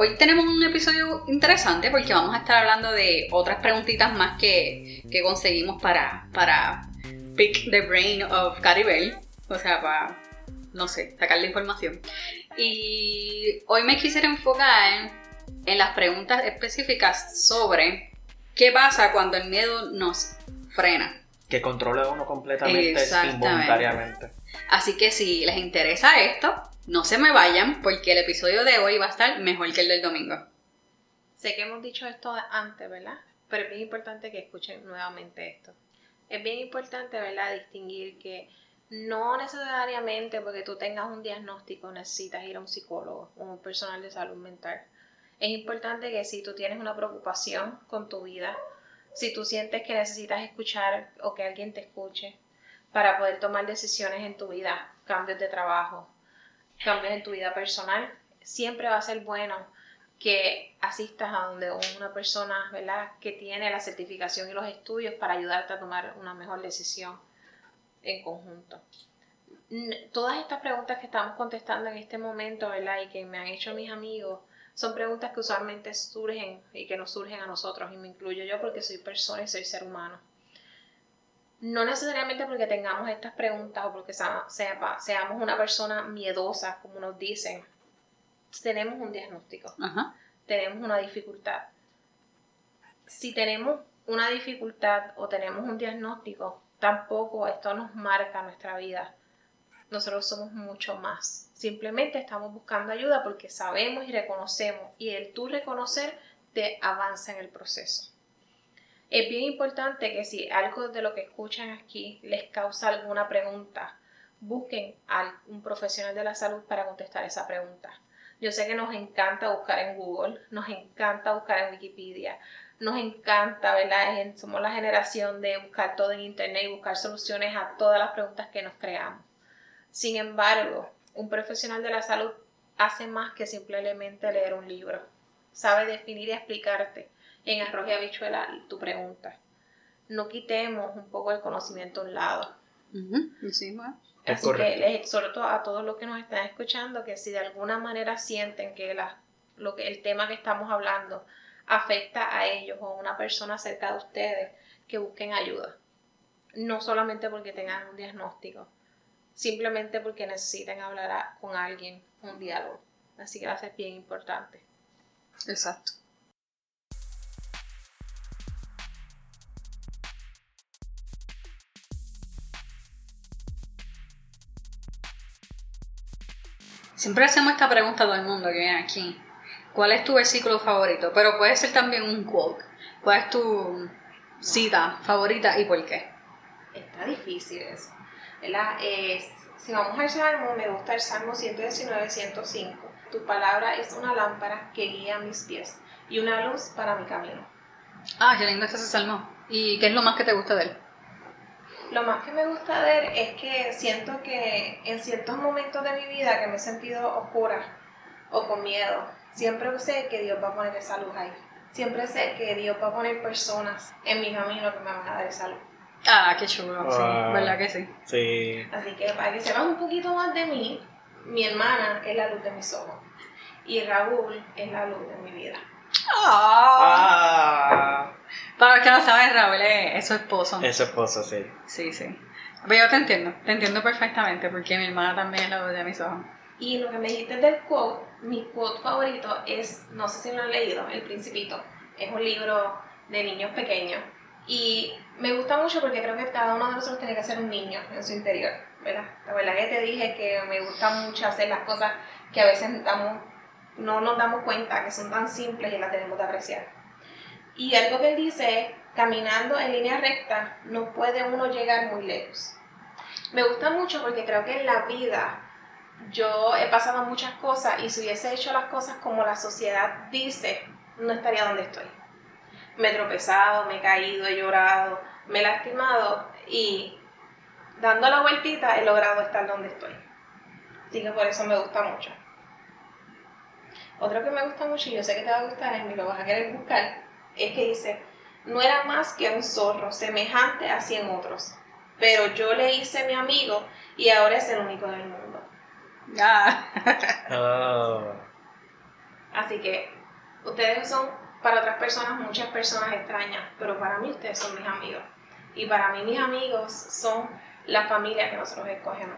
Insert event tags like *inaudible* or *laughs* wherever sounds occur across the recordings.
hoy tenemos un episodio interesante porque vamos a estar hablando de otras preguntitas más que, que conseguimos para, para pick the brain of Caribel. O sea, para, no sé, sacar la información. Y hoy me quisiera enfocar en las preguntas específicas sobre qué pasa cuando el miedo nos frena. Que controla uno completamente involuntariamente. Así que si les interesa esto, no se me vayan porque el episodio de hoy va a estar mejor que el del domingo. Sé que hemos dicho esto antes, ¿verdad? Pero es bien importante que escuchen nuevamente esto. Es bien importante, ¿verdad? Distinguir que no necesariamente porque tú tengas un diagnóstico necesitas ir a un psicólogo o un personal de salud mental. Es importante que si tú tienes una preocupación con tu vida, si tú sientes que necesitas escuchar o que alguien te escuche para poder tomar decisiones en tu vida, cambios de trabajo, cambios en tu vida personal, siempre va a ser bueno que asistas a donde una persona ¿verdad? que tiene la certificación y los estudios para ayudarte a tomar una mejor decisión en conjunto. Todas estas preguntas que estamos contestando en este momento, ¿verdad? Y que me han hecho mis amigos, son preguntas que usualmente surgen y que nos surgen a nosotros, y me incluyo yo porque soy persona y soy ser humano. No necesariamente porque tengamos estas preguntas o porque seamos una persona miedosa, como nos dicen, tenemos un diagnóstico, tenemos una dificultad. Si tenemos una dificultad o tenemos un diagnóstico, tampoco esto nos marca nuestra vida. Nosotros somos mucho más. Simplemente estamos buscando ayuda porque sabemos y reconocemos y el tú reconocer te avanza en el proceso. Es bien importante que si algo de lo que escuchan aquí les causa alguna pregunta, busquen a un profesional de la salud para contestar esa pregunta. Yo sé que nos encanta buscar en Google, nos encanta buscar en Wikipedia, nos encanta, ¿verdad? Somos la generación de buscar todo en Internet y buscar soluciones a todas las preguntas que nos creamos. Sin embargo, un profesional de la salud hace más que simplemente leer un libro. Sabe definir y explicarte en arroz y habichuela tu pregunta. No quitemos un poco el conocimiento a un lado. Así que les exhorto a todos los que nos están escuchando que si de alguna manera sienten que, lo que el tema que estamos hablando afecta a ellos o a una persona cerca de ustedes, que busquen ayuda. No solamente porque tengan un diagnóstico, simplemente porque necesiten hablar con alguien, un diálogo. Así que va a ser bien importante. Exacto. Siempre hacemos esta pregunta a todo el mundo que viene aquí. ¿Cuál es tu versículo favorito? Pero puede ser también un quote. ¿Cuál es tu cita favorita y por qué? Está difícil eso. ¿Verdad? si vamos al Salmo, me gusta el Salmo 119, 105. Tu palabra es una lámpara que guía mis pies y una luz para mi camino. Ah, qué lindo es ese Salmo. ¿Y qué es lo más que te gusta de él? Lo más que me gusta de él es que siento que en ciertos momentos de mi vida que me he sentido oscura o con miedo, Siempre sé que Dios va a poner esa luz ahí. Siempre sé que Dios va a poner personas en mi camino que me van a dar esa luz. Ah, qué chulo, sí, ¿verdad que sí? Sí. Así que para que sepan un poquito más de mí, mi hermana es la luz de mis ojos y Raúl es la luz de mi vida. Ah. Para los que no saben, Raúl es, su esposo. Es su esposo, sí. Sí, sí. Pero yo te entiendo, te entiendo perfectamente porque mi hermana también es la luz de mis ojos. Y lo que me dijiste del quote, mi quote favorito es, no sé si lo han leído, El Principito. Es un libro de niños pequeños. Y me gusta mucho porque creo que cada uno de nosotros tiene que ser un niño en su interior, ¿verdad? La verdad que te dije que me gusta mucho hacer las cosas que a veces damos, no nos damos cuenta que son tan simples y las tenemos que apreciar. Y algo que él dice es, caminando en línea recta no puede uno llegar muy lejos. Me gusta mucho porque creo que en la vida yo he pasado muchas cosas y si hubiese hecho las cosas como la sociedad dice, no estaría donde estoy. Me he tropezado, me he caído, he llorado, me he lastimado y dando la vueltita he logrado estar donde estoy. Así que por eso me gusta mucho. Otro que me gusta mucho y yo sé que te va a gustar y lo vas a querer buscar, es que dice, no era más que un zorro semejante a cien otros, pero yo le hice mi amigo y ahora es el único del mundo. Ah. oh. *laughs* Así que ustedes son para otras personas muchas personas extrañas, pero para mí ustedes son mis amigos. Y para mí mis amigos son la familia que nosotros escogemos.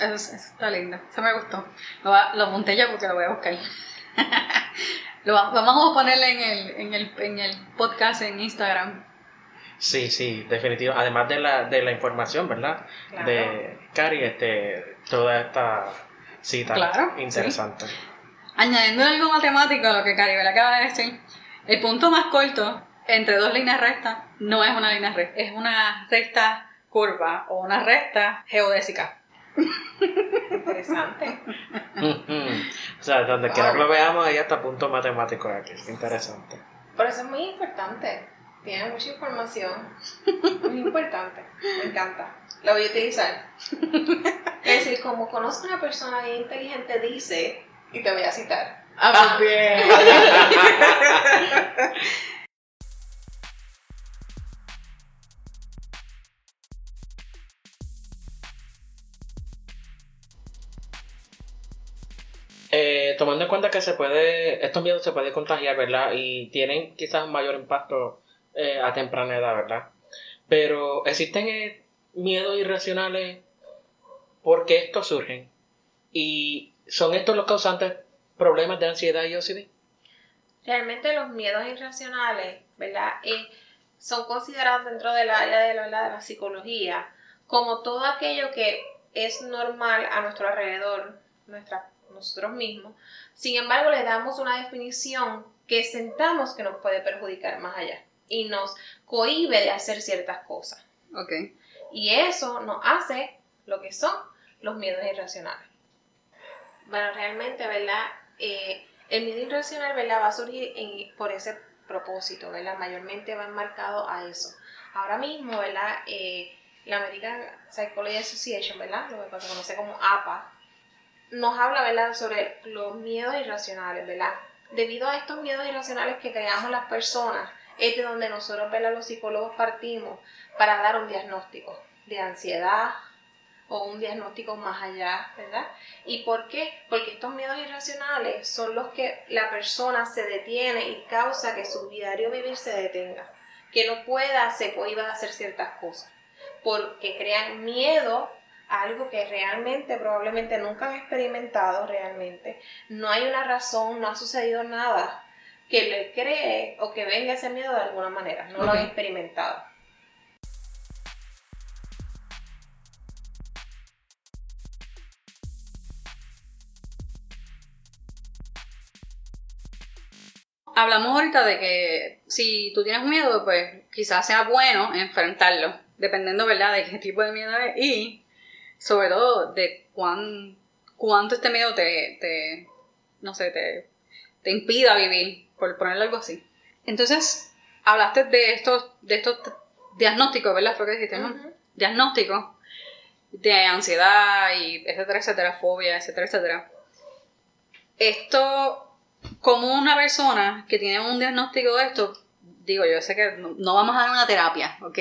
Eso, está lindo, eso me gustó. Lo, lo monté yo porque lo voy a buscar. *laughs* lo, vamos a ponerle en el, en, el, en el podcast en Instagram. Sí, sí, definitivo. Además de la, de la información, ¿verdad? De Cari, este, toda esta cita claro, interesante. Añadiendo algo matemático a lo que Cari acaba de decir, el punto más corto entre dos líneas rectas no es una línea recta, es una recta curva o una recta geodésica. Interesante. *laughs* o sea, donde quiera que lo veamos, ahí está punto matemático aquí. Interesante. Por eso es muy importante. Tiene mucha información. Muy importante. Me encanta. Lo voy a utilizar. *laughs* Es decir, como conozco a una persona bien inteligente, dice, y te voy a citar. Ah, pues bien. *laughs* Eh, tomando en cuenta que se puede, estos miedos se pueden contagiar, ¿verdad? Y tienen quizás un mayor impacto eh, a temprana edad, ¿verdad? Pero existen eh, miedos irracionales porque estos surgen. Y son estos los causantes problemas de ansiedad y OCD. Realmente los miedos irracionales, ¿verdad? son considerados dentro del área de la, de la psicología como todo aquello que es normal a nuestro alrededor, nuestra nosotros mismos. Sin embargo, le damos una definición que sentamos que nos puede perjudicar más allá y nos cohíbe de hacer ciertas cosas. Okay. Y eso nos hace lo que son los miedos irracionales. Bueno, realmente, ¿verdad? Eh, el miedo irracional, ¿verdad? Va a surgir por ese propósito, ¿verdad? Mayormente va enmarcado a eso. Ahora mismo, ¿verdad? Eh, la American Psychology Association, ¿verdad? Lo que se conoce como APA, nos habla, ¿verdad?, sobre los miedos irracionales, ¿verdad? Debido a estos miedos irracionales que creamos las personas, es de donde nosotros, ¿verdad?, los psicólogos partimos para dar un diagnóstico de ansiedad o un diagnóstico más allá, ¿verdad? ¿Y por qué? Porque estos miedos irracionales son los que la persona se detiene y causa que su diario vivir se detenga, que no pueda, se iba a hacer ciertas cosas, porque crean miedo algo que realmente probablemente nunca han experimentado realmente, no hay una razón, no ha sucedido nada que le cree o que venga ese miedo de alguna manera, no lo han experimentado. Hablamos ahorita de que si tú tienes miedo, pues quizás sea bueno enfrentarlo, dependiendo, ¿verdad?, de qué tipo de miedo es. Y sobre todo de cuán, cuánto este miedo te, te no sé, te, te impida vivir, por ponerlo algo así. Entonces, hablaste de estos, de estos diagnósticos, ¿verdad? Fue que dijiste, ¿no? Diagnósticos de ansiedad y etcétera, etcétera, fobia, etcétera, etcétera. Esto, como una persona que tiene un diagnóstico de esto, digo, yo sé que no, no vamos a dar una terapia, ¿ok?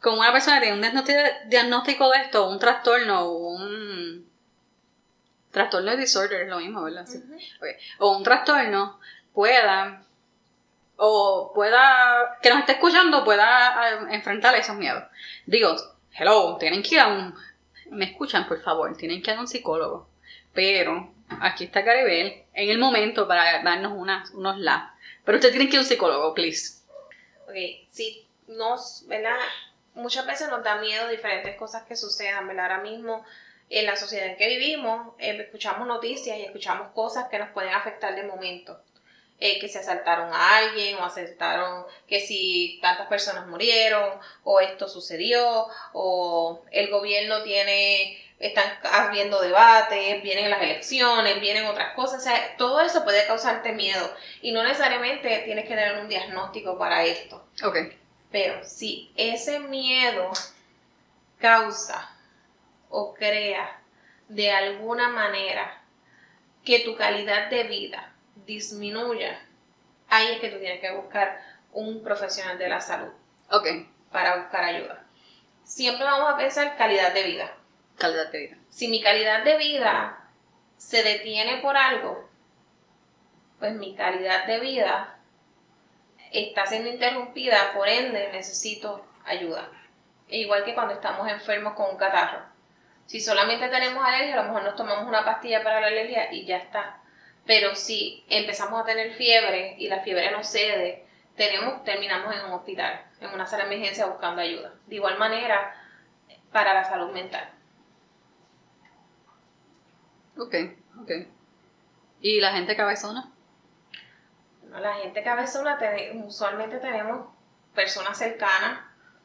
como una persona que tiene un diagnóstico de esto, un trastorno, un trastorno de disorder, es lo mismo, ¿verdad? O un trastorno pueda, o pueda, que nos esté escuchando, pueda eh, enfrentar esos miedos. Digo, hello, tienen que ir a un, me escuchan por favor, tienen que ir a un psicólogo. Pero aquí está Caribel en el momento para darnos unas, unos la. Pero usted tiene que ir a un psicólogo, please. Ok, si nos, ¿verdad? muchas veces nos da miedo diferentes cosas que sucedan, ¿verdad? Ahora mismo en la sociedad en que vivimos, eh, escuchamos noticias y escuchamos cosas que nos pueden afectar de momento. Eh, que se asaltaron a alguien o asaltaron que si tantas personas murieron o esto sucedió o el gobierno tiene están habiendo debates, vienen las elecciones, vienen otras cosas, o sea, todo eso puede causarte miedo y no necesariamente tienes que tener un diagnóstico para esto. Okay. Pero si ese miedo causa o crea de alguna manera que tu calidad de vida disminuya, ahí es que tú tienes que buscar un profesional de la salud. Ok. Para buscar ayuda. Siempre vamos a pensar calidad de vida. Calidad de vida. Si mi calidad de vida se detiene por algo, pues mi calidad de vida está siendo interrumpida, por ende necesito ayuda. Igual que cuando estamos enfermos con un catarro. Si solamente tenemos alergia, a lo mejor nos tomamos una pastilla para la alergia y ya está. Pero si empezamos a tener fiebre y la fiebre no cede, tenemos, terminamos en un hospital, en una sala de emergencia buscando ayuda. De igual manera, para la salud mental. Ok, ok. ¿Y la gente cabezona? La gente cabezona, usualmente tenemos personas cercanas,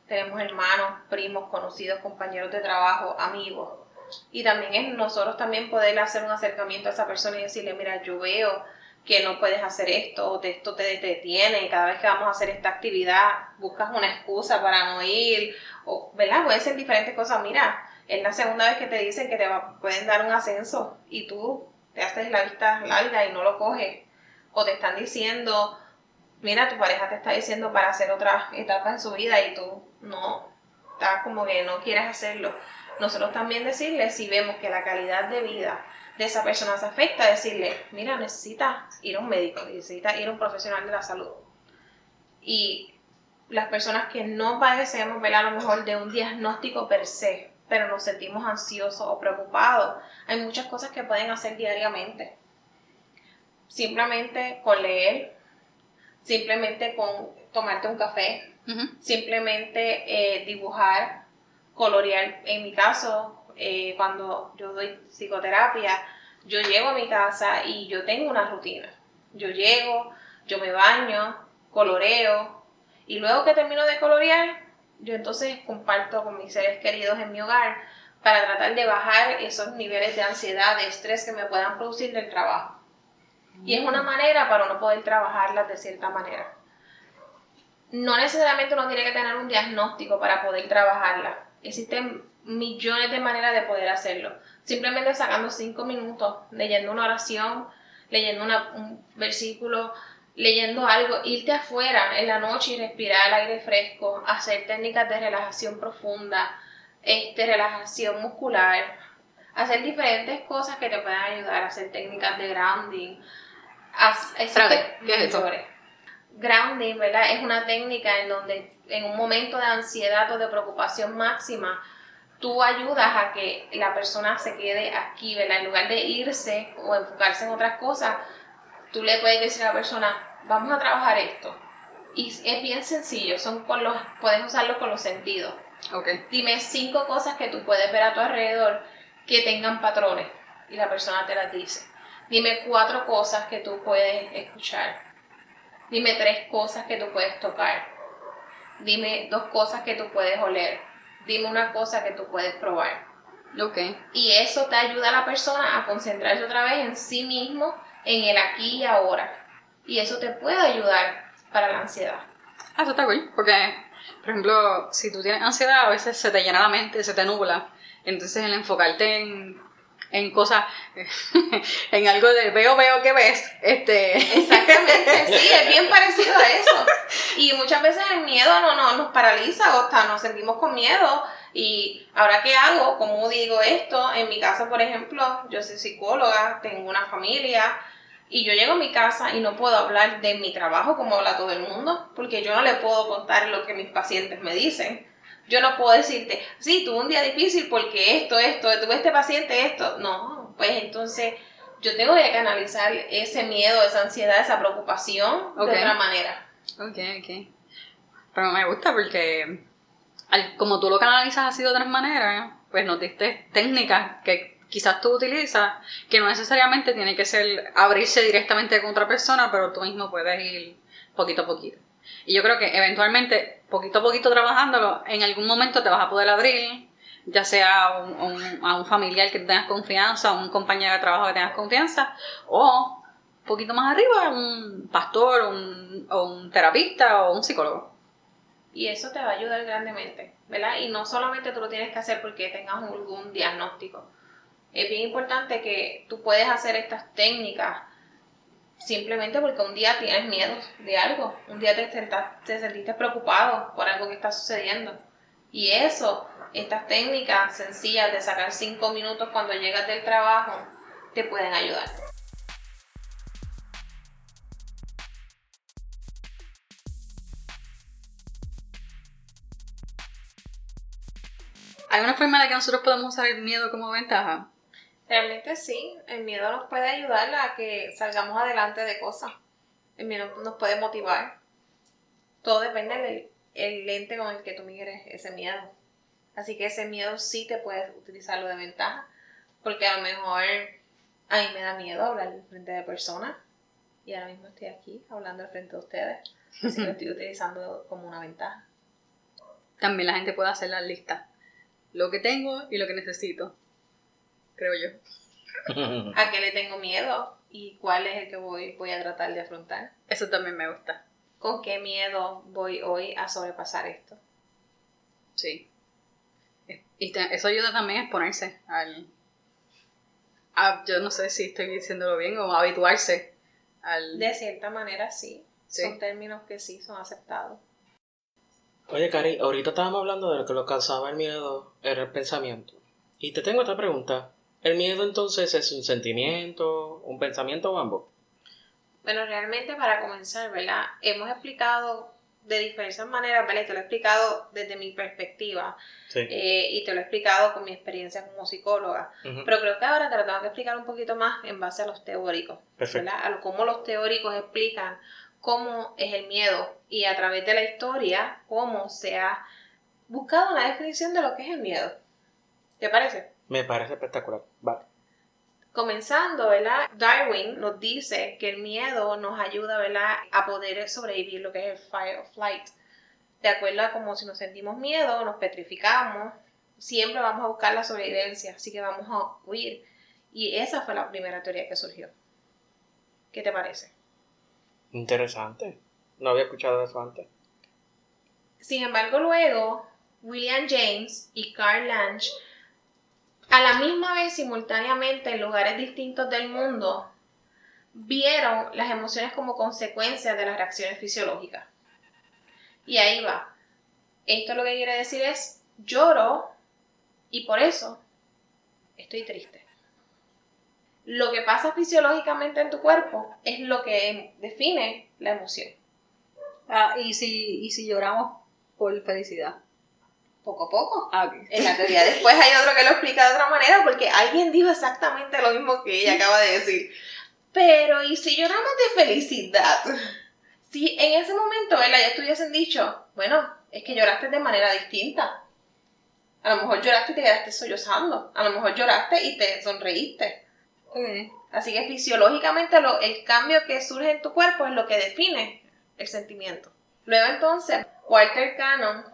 tenemos hermanos, primos, conocidos, compañeros de trabajo, amigos. Y también es nosotros también poder hacer un acercamiento a esa persona y decirle, mira, yo veo que no puedes hacer esto, o esto te detiene, y cada vez que vamos a hacer esta actividad buscas una excusa para no ir, o, ¿verdad? Pueden ser diferentes cosas. Mira, es la segunda vez que te dicen que te pueden dar un ascenso y tú te haces la vista larga y no lo coges. O te están diciendo, mira, tu pareja te está diciendo para hacer otra etapa en su vida y tú no, estás como que no quieres hacerlo. Nosotros también decirle, si vemos que la calidad de vida de esa persona se afecta, decirle, mira, necesita ir a un médico, necesita ir a un profesional de la salud. Y las personas que no padecemos, a lo mejor de un diagnóstico per se, pero nos sentimos ansiosos o preocupados, hay muchas cosas que pueden hacer diariamente. Simplemente con leer, simplemente con tomarte un café, simplemente eh, dibujar, colorear. En mi caso, eh, cuando yo doy psicoterapia, yo llego a mi casa y yo tengo una rutina. Yo llego, yo me baño, coloreo y luego que termino de colorear, yo entonces comparto con mis seres queridos en mi hogar para tratar de bajar esos niveles de ansiedad, de estrés que me puedan producir del trabajo. Y es una mm. manera para uno poder trabajarlas de cierta manera. No necesariamente uno tiene que tener un diagnóstico para poder trabajarla. Existen millones de maneras de poder hacerlo. Simplemente sacando cinco minutos, leyendo una oración, leyendo un versículo, leyendo algo, irte afuera en la noche y respirar el aire fresco, hacer técnicas de relajación profunda, este, relajación muscular, hacer diferentes cosas que te puedan ayudar, hacer técnicas de grounding. ¿Qué es eso? Grounding, ¿verdad? Es una técnica en donde en un momento de ansiedad o de preocupación máxima, tú ayudas a que la persona se quede aquí, ¿verdad? En lugar de irse o enfocarse en otras cosas, tú le puedes decir a la persona, vamos a trabajar esto. Y es bien sencillo, son con los, puedes usarlo con los sentidos. Okay. Dime cinco cosas que tú puedes ver a tu alrededor que tengan patrones y la persona te las dice. Dime cuatro cosas que tú puedes escuchar. Dime tres cosas que tú puedes tocar. Dime dos cosas que tú puedes oler. Dime una cosa que tú puedes probar. Okay. Y eso te ayuda a la persona a concentrarse otra vez en sí mismo en el aquí y ahora. Y eso te puede ayudar para la ansiedad. Ah, eso está cool, porque, por ejemplo, si tú tienes ansiedad, a veces se te llena la mente, se te nubla. Entonces, el enfocarte en, en cosas, *laughs* en algo de veo, veo que ves, este... Exactamente, sí, es bien *laughs* parecido a eso. Y muchas veces el miedo no, no, nos paraliza o hasta nos sentimos con miedo. Y ahora qué hago, cómo digo esto, en mi caso, por ejemplo, yo soy psicóloga, tengo una familia, y yo llego a mi casa y no puedo hablar de mi trabajo como habla todo el mundo, porque yo no le puedo contar lo que mis pacientes me dicen. Yo no puedo decirte, sí, tuve un día difícil porque esto, esto, tuve este paciente, esto. No, pues entonces yo tengo que canalizar ese miedo, esa ansiedad, esa preocupación de otra manera. Ok, ok. Pero me gusta porque como tú lo canalizas así de otras maneras, pues nos diste técnicas que quizás tú utilizas, que no necesariamente tiene que ser abrirse directamente con otra persona, pero tú mismo puedes ir poquito a poquito. Y yo creo que eventualmente, poquito a poquito trabajándolo, en algún momento te vas a poder abrir, ya sea a un, familiar que tengas confianza, a un compañero de trabajo que tengas confianza, o un poquito más arriba, un pastor, un, un terapista o un psicólogo. Y eso te va a ayudar grandemente, ¿verdad? Y no solamente tú lo tienes que hacer porque tengas algún diagnóstico, es bien importante que tú puedes hacer estas técnicas Simplemente porque un día tienes miedo de algo, un día te, senta, te sentiste preocupado por algo que está sucediendo. Y eso, estas técnicas sencillas de sacar cinco minutos cuando llegas del trabajo, te pueden ayudar. ¿Hay una forma de que nosotros podemos usar el miedo como ventaja? Realmente sí, el miedo nos puede ayudar a que salgamos adelante de cosas. El miedo nos puede motivar. Todo depende del el lente con el que tú mires ese miedo. Así que ese miedo sí te puedes utilizarlo de ventaja. Porque a lo mejor a mí me da miedo hablar frente de personas. Y ahora mismo estoy aquí hablando al frente de ustedes. Así que lo estoy utilizando como una ventaja. También la gente puede hacer las listas. Lo que tengo y lo que necesito. Creo yo. *laughs* ¿A qué le tengo miedo? ¿Y cuál es el que voy, voy a tratar de afrontar? Eso también me gusta. ¿Con qué miedo voy hoy a sobrepasar esto? Sí. Y te- eso ayuda también a exponerse al... a- yo no sé si estoy diciéndolo bien o a habituarse al... De cierta manera sí. Sí. Son términos que sí son aceptados. Oye, Cari, ahorita estábamos hablando de lo que lo causaba el miedo, era el pensamiento. Y te tengo otra pregunta. ¿El miedo entonces es un sentimiento, un pensamiento o ambos? Bueno, realmente para comenzar, ¿verdad? Hemos explicado de diversas maneras, ¿verdad? Y te lo he explicado desde mi perspectiva Sí. eh, y te lo he explicado con mi experiencia como psicóloga. Pero creo que ahora te lo tengo que explicar un poquito más en base a los teóricos, Perfecto. ¿verdad? A lo- cómo los teóricos explican cómo es el miedo y a través de la historia cómo se ha buscado una definición de lo que es el miedo. ¿Te parece? Me parece espectacular. Vale. Comenzando, ¿verdad? Darwin nos dice que el miedo nos ayuda, ¿verdad? A poder sobrevivir lo que es el fight or flight. De acuerdo a como si nos sentimos miedo, nos petrificamos, siempre vamos a buscar la sobrevivencia, así que vamos a huir. Y esa fue la primera teoría que surgió. ¿Qué te parece? Interesante. No había escuchado eso antes. Sin embargo, luego, William James y Carl Lange, a la misma vez, simultáneamente, en lugares distintos del mundo, vieron las emociones como consecuencias de las reacciones fisiológicas. Y ahí va. Esto lo que quiere decir es, lloro y por eso estoy triste. Lo que pasa fisiológicamente en tu cuerpo es lo que define la emoción. Ah, y si, y si lloramos por felicidad. Poco a poco. Ah. En la teoría después hay otro que lo explica de otra manera porque alguien dijo exactamente lo mismo que ella acaba de decir. Pero, ¿y si lloramos de felicidad? Si en ese momento, ¿verdad? Ya estuviesen dicho, bueno, es que lloraste de manera distinta. A lo mejor lloraste y te quedaste sollozando. A lo mejor lloraste y te sonreíste. Así que fisiológicamente lo- el cambio que surge en tu cuerpo es lo que define el sentimiento. Luego entonces, Walter Cannon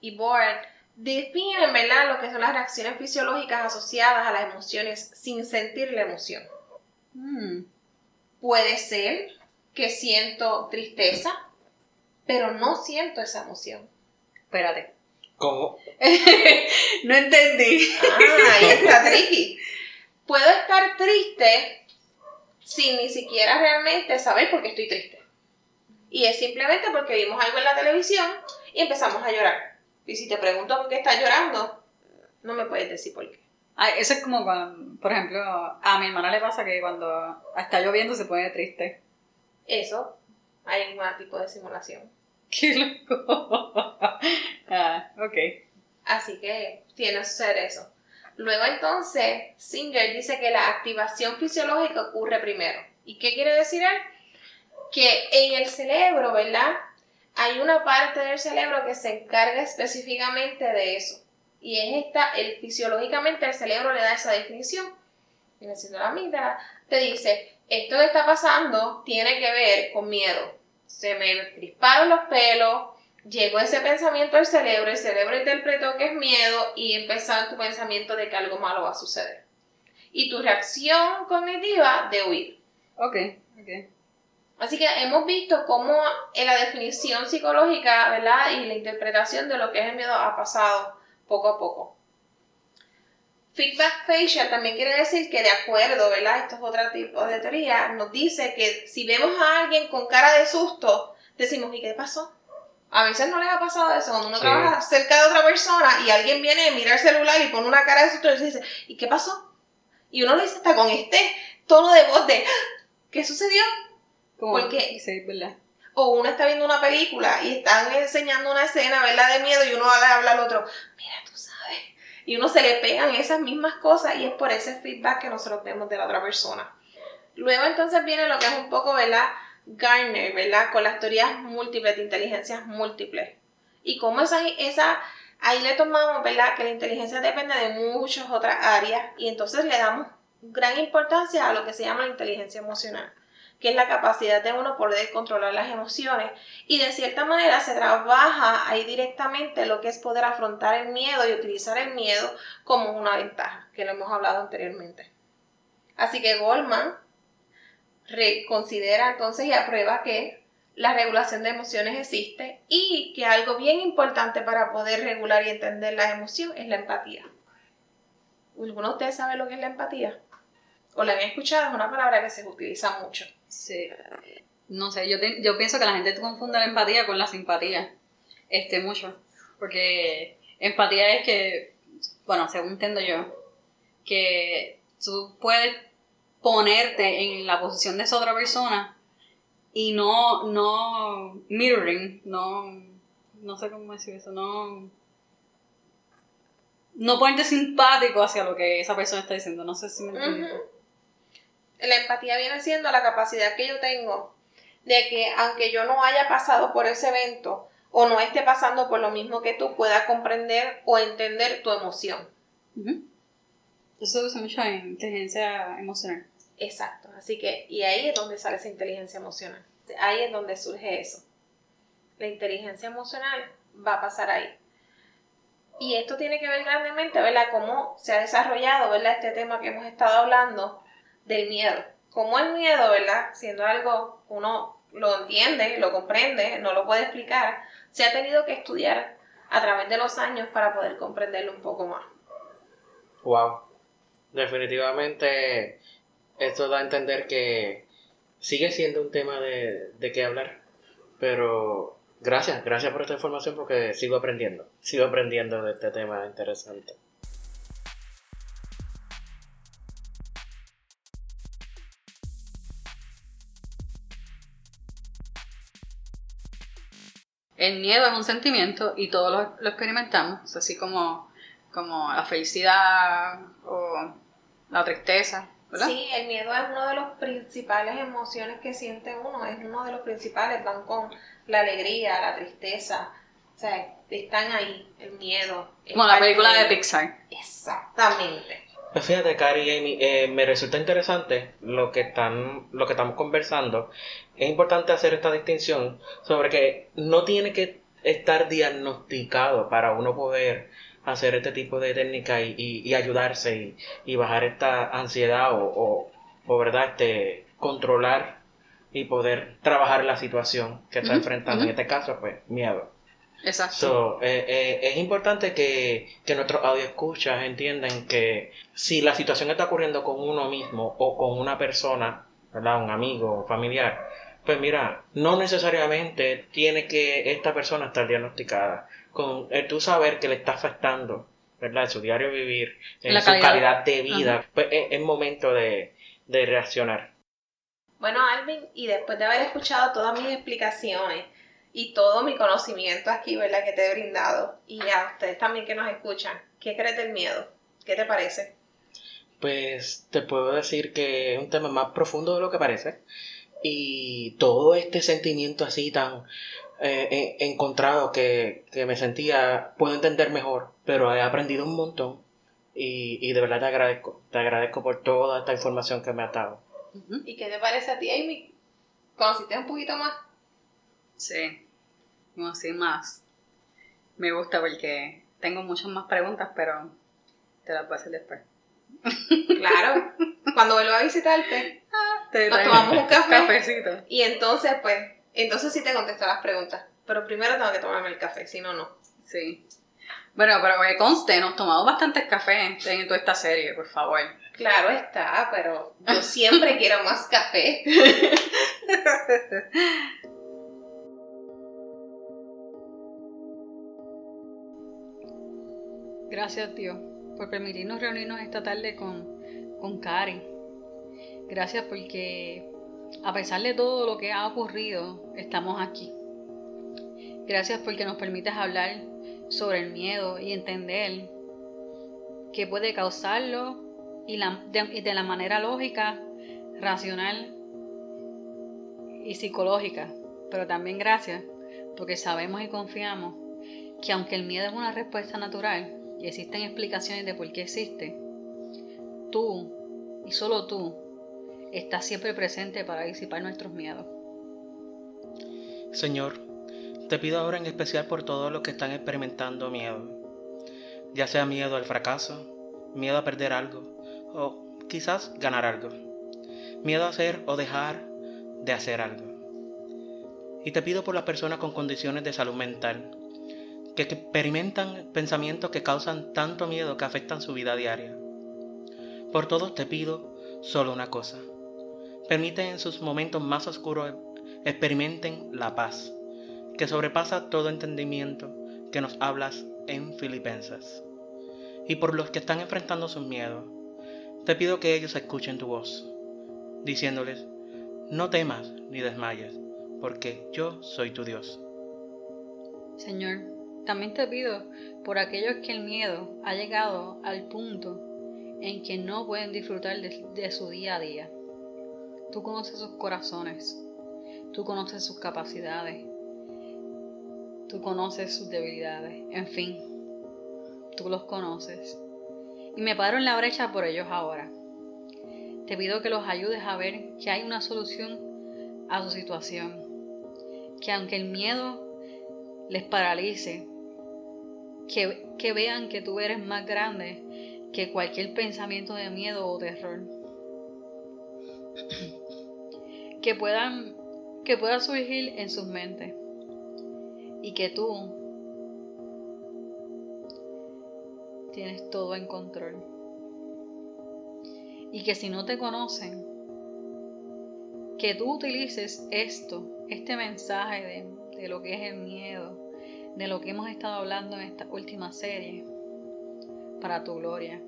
y Board definen ¿verdad? lo que son las reacciones fisiológicas asociadas a las emociones sin sentir la emoción. Mm. Puede ser que siento tristeza, pero no siento esa emoción. Espérate. ¿Cómo? *laughs* no entendí. Ah, *laughs* ahí está tricky. Puedo estar triste sin ni siquiera realmente saber por qué estoy triste. Y es simplemente porque vimos algo en la televisión y empezamos a llorar. Y si te pregunto por qué estás llorando, no me puedes decir por qué. Ay, eso es como cuando, por ejemplo, a mi hermana le pasa que cuando está lloviendo se pone triste. Eso, hay un tipo de simulación. *laughs* Qué loco. *laughs* ah, ok. Así que tiene que ser eso. Luego entonces, Singer dice que la activación fisiológica ocurre primero. ¿Y qué quiere decir él? Que en el cerebro, ¿verdad? Hay una parte del cerebro que se encarga específicamente de eso. Y es esta, el, fisiológicamente el cerebro le da esa definición. Siendo la amígdala. Te dice, esto que está pasando tiene que ver con miedo. Se me crisparon los pelos, llegó ese pensamiento al cerebro, el cerebro interpretó que es miedo y empezó tu pensamiento de que algo malo va a suceder. Y tu reacción cognitiva de huir. Ok, ok. Así que hemos visto cómo en la definición psicológica, ¿verdad? Y la interpretación de lo que es el miedo ha pasado poco a poco. Feedback facial también quiere decir que de acuerdo, ¿verdad? Esto es otro tipo de teoría, nos dice que si vemos a alguien con cara de susto, decimos, ¿y qué pasó? A veces no les ha pasado eso, cuando uno Sí. trabaja cerca de otra persona y alguien viene a mirar el celular y pone una cara de susto y dice, ¿y qué pasó? Y uno le dice hasta con este tono de voz de, ¿qué sucedió? Como, ¿Por qué? Sí, ¿verdad? O uno está viendo una película y están enseñando una escena, ¿verdad? De miedo y uno le habla al otro, mira, tú sabes, y uno se le pegan esas mismas cosas y es por ese feedback que nosotros vemos de la otra persona. Luego entonces viene lo que es un poco, ¿verdad? Garner, ¿verdad? Con las teorías múltiples de inteligencias múltiples. Y cómo esa, esa, ahí le tomamos, ¿verdad? Que la inteligencia depende de muchas otras áreas y entonces le damos gran importancia a lo que se llama la inteligencia emocional que es la capacidad de uno poder controlar las emociones. Y de cierta manera se trabaja ahí directamente lo que es poder afrontar el miedo y utilizar el miedo como una ventaja, que lo hemos hablado anteriormente. Así que Goldman reconsidera entonces y aprueba que la regulación de emociones existe y que algo bien importante para poder regular y entender la emoción es la empatía. ¿Alguno de ustedes sabe lo que es la empatía? ¿O la habían escuchado? Es una palabra que se utiliza mucho. Sí. No sé, yo, yo pienso que la gente confunde la empatía con la simpatía. Este, mucho. Porque empatía es que, bueno, según entiendo yo, que tú puedes ponerte en la posición de esa otra persona y no, no mirroring, no, no sé cómo decir eso, no, no ponerte simpático hacia lo que esa persona está diciendo, no sé si me entiendes. La empatía viene siendo la capacidad que yo tengo de que aunque yo no haya pasado por ese evento o no esté pasando por lo mismo que tú, pueda comprender o entender tu emoción. Eso se usa mucho en inteligencia emocional. Exacto, así que, y ahí es donde sale esa inteligencia emocional. Ahí es donde surge eso. La inteligencia emocional va a pasar ahí. Y esto tiene que ver grandemente, ¿verdad? Cómo se ha desarrollado, ¿verdad? Este tema que hemos estado hablando del miedo. Como el miedo, ¿verdad? Siendo algo uno lo entiende, lo comprende, no lo puede explicar, se ha tenido que estudiar a través de los años para poder comprenderlo un poco más. Wow. Definitivamente esto da a entender que sigue siendo un tema de, de qué hablar, pero gracias, gracias por esta información porque sigo aprendiendo, sigo aprendiendo de este tema interesante. El miedo es un sentimiento y todos lo, experimentamos, así como, como la felicidad o la tristeza. ¿verdad? Sí, el miedo es una de las principales emociones que siente uno, es uno de los principales, van con la alegría, la tristeza, o sea, están ahí, el miedo. Como la película de Pixar. Exactamente. Pues fíjate, Cari y Amy, eh, me resulta interesante lo que, están, lo que estamos conversando. Es importante hacer esta distinción sobre que no tiene que estar diagnosticado para uno poder hacer este tipo de técnica y, y, ayudarse y, bajar esta ansiedad o, o, ¿verdad? Este, controlar y poder trabajar la situación que está enfrentando. En este caso, pues, miedo. Exacto. Eh, eh, es importante que, que nuestros escuchas entiendan que si la situación está ocurriendo con uno mismo o con una persona, ¿verdad? Un amigo, familiar, pues mira, no necesariamente tiene que esta persona estar diagnosticada. Con el tú saber que le está afectando, ¿verdad? En su diario vivir, en su calidad, de vida, pues es, momento de, de reaccionar. Bueno, Alvin, y después de haber escuchado todas mis explicaciones, y todo mi conocimiento aquí, ¿verdad? Que te he brindado. Y a ustedes también que nos escuchan, ¿qué crees del miedo? ¿Qué te parece? Pues te puedo decir que es un tema más profundo de lo que parece. Y todo este sentimiento así tan eh, encontrado que, me sentía, puedo entender mejor, pero he aprendido un montón. Y, y de verdad te agradezco. Te agradezco por toda esta información que me has dado. ¿Y qué te parece a ti, Amy? ¿Conociste un poquito más? Sí, no sé más. Me gusta porque tengo muchas más preguntas, pero te las voy a hacer después. Claro, cuando vuelva a visitarte, ah, nos tomamos un café. Cafecito. Y entonces, pues, entonces sí te contesto las preguntas. Pero primero tengo que tomarme el café, si no, no. Sí. Bueno, pero que conste, nos tomamos bastantes cafés en toda esta serie, por favor. Claro está, pero yo siempre *laughs* quiero más café. *laughs* Gracias Dios por permitirnos reunirnos esta tarde con, con Karen. Gracias porque a pesar de todo lo que ha ocurrido, estamos aquí. Gracias porque nos permites hablar sobre el miedo y entender que puede causarlo y, de, la manera lógica, racional y psicológica. Pero también gracias porque sabemos y confiamos que aunque el miedo es una respuesta natural y existen explicaciones de por qué existe, tú y solo tú estás siempre presente para disipar nuestros miedos. Señor, te pido ahora en especial por todos los que están experimentando miedo, ya sea miedo al fracaso, miedo a perder algo o quizás ganar algo, miedo a hacer o dejar de hacer algo. Y te pido por las personas con condiciones de salud mental, que experimentan pensamientos que causan tanto miedo que afectan su vida diaria. Por todos te pido solo una cosa. Permite en sus momentos más oscuros experimenten la paz, que sobrepasa todo entendimiento que nos hablas en Filipenses. Y por los que están enfrentando sus miedos, te pido que ellos escuchen tu voz, diciéndoles, no temas ni desmayes, porque yo soy tu Dios. Señor, también te pido por aquellos que el miedo ha llegado al punto en que no pueden disfrutar de, su día a día. Tú conoces sus corazones, tú conoces sus capacidades, Tú conoces sus debilidades. En fin, tú los conoces. Y me paro en la brecha por ellos ahora. Te pido que los ayudes a ver que hay una solución a su situación. Que aunque el miedo les paralice, que, vean que tú eres más grande que cualquier pensamiento de miedo o terror. *clears throat* que puedan que pueda surgir en sus mentes y que tú tienes todo en control. Y que si no te conocen, que tú utilices esto, este mensaje de, de, lo que es el miedo, de lo que hemos estado hablando en esta última serie, para tu gloria.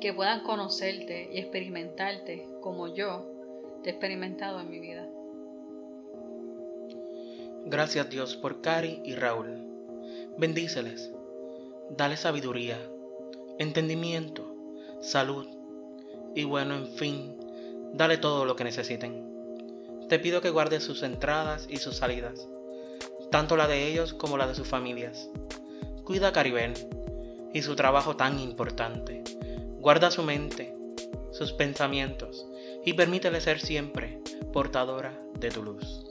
Que puedan conocerte y experimentarte como yo te he experimentado en mi vida. Gracias Dios por Cari y Raúl. Bendíceles. Dale sabiduría, entendimiento, salud y bueno, en fin, dale todo lo que necesiten. Te pido que guardes sus entradas y sus salidas, tanto la de ellos como la de sus familias. Cuida a Caribel y su trabajo tan importante. Guarda su mente, sus pensamientos y permítele ser siempre portadora de tu luz.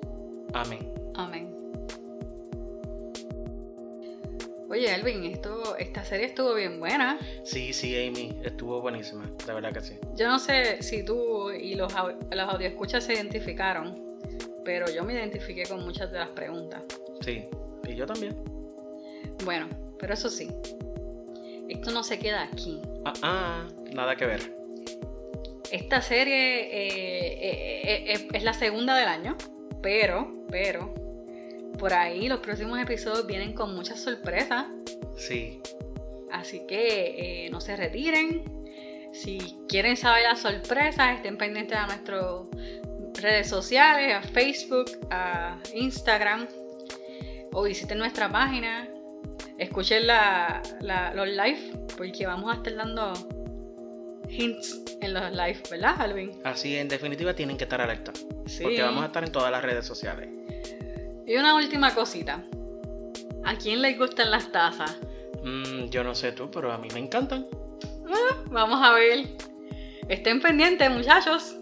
Amén. Amén. Oye, Elvin, esto, esta serie estuvo bien buena. Sí, sí, Amy, estuvo buenísima, de verdad que sí. Yo no sé si tú y los, los audioescuchas se identificaron, pero yo me identifiqué con muchas de las preguntas. Sí, y yo también. Bueno, pero eso sí, esto no se queda aquí. Ah, ah nada que ver. Esta serie eh, eh, eh, es la segunda del año, pero, pero, por ahí los próximos episodios vienen con muchas sorpresas. Sí. Así que no se retiren. Si quieren saber las sorpresas, estén pendientes a nuestras redes sociales, a Facebook, a Instagram, o visiten nuestra página. Escuchen los live, porque vamos a estar dando hints en los live, ¿verdad, Alvin? Así, en definitiva, tienen que estar alerta. Sí. Porque vamos a estar en todas las redes sociales. Y una última cosita. ¿A quién le gustan las tazas? Mm, yo no sé tú, pero a mí me encantan. Ah, vamos a ver. Estén pendientes, muchachos.